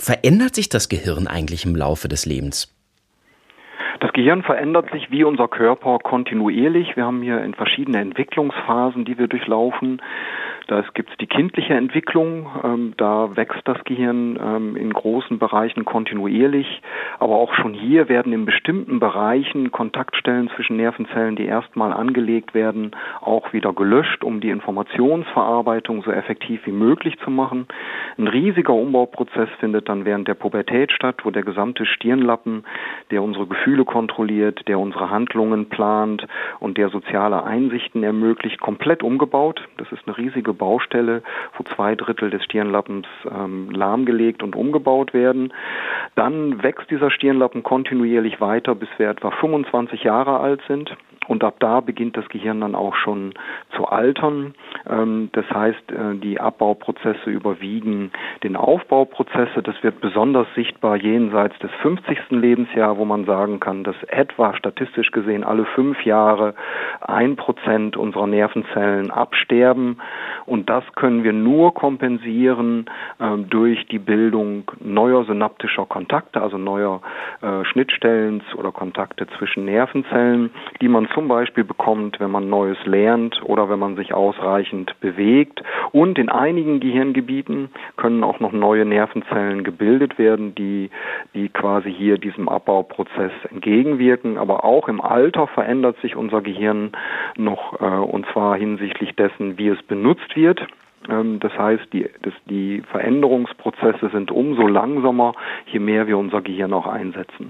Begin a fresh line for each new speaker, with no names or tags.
verändert sich das Gehirn eigentlich im Laufe des Lebens?
Das Gehirn verändert sich wie unser Körper kontinuierlich. Wir haben hier in verschiedene Entwicklungsphasen, die wir durchlaufen. Da gibt es die kindliche Entwicklung, ähm, da wächst das Gehirn ähm, in großen Bereichen kontinuierlich, aber auch schon hier werden in bestimmten Bereichen Kontaktstellen zwischen Nervenzellen, die erstmal angelegt werden, auch wieder gelöscht, um die Informationsverarbeitung so effektiv wie möglich zu machen. Ein riesiger Umbauprozess findet dann während der Pubertät statt, wo der gesamte Stirnlappen, der unsere Gefühle kontrolliert, der unsere Handlungen plant und der soziale Einsichten ermöglicht, komplett umgebaut. Das ist eine riesige Baustelle, wo zwei Drittel des Stirnlappens ähm, lahmgelegt und umgebaut werden. Dann wächst dieser Stirnlappen kontinuierlich weiter, bis wir etwa 25 Jahre alt sind. Und ab da beginnt das Gehirn dann auch schon zu altern. Ähm, das heißt, äh, die Abbauprozesse überwiegen den Aufbauprozesse. Das wird besonders sichtbar jenseits des 50. Lebensjahr, wo man sagen kann, dass etwa statistisch gesehen alle fünf Jahre ein Prozent unserer Nervenzellen absterben. Und das können wir nur kompensieren ähm, durch die Bildung neuer synaptischer Kontakte, also neuer äh, Schnittstellen oder Kontakte zwischen Nervenzellen, die man zum Beispiel bekommt, wenn man Neues lernt oder wenn man sich ausreichend bewegt. Und in einigen Gehirngebieten können auch noch neue Nervenzellen gebildet werden, die, die quasi hier diesem Abbauprozess entgegenwirken. Aber auch im Alter verändert sich unser Gehirn noch, äh, und zwar hinsichtlich dessen, wie es benutzt wird. Ähm, das heißt, die, das, die Veränderungsprozesse sind umso langsamer, je mehr wir unser Gehirn auch einsetzen.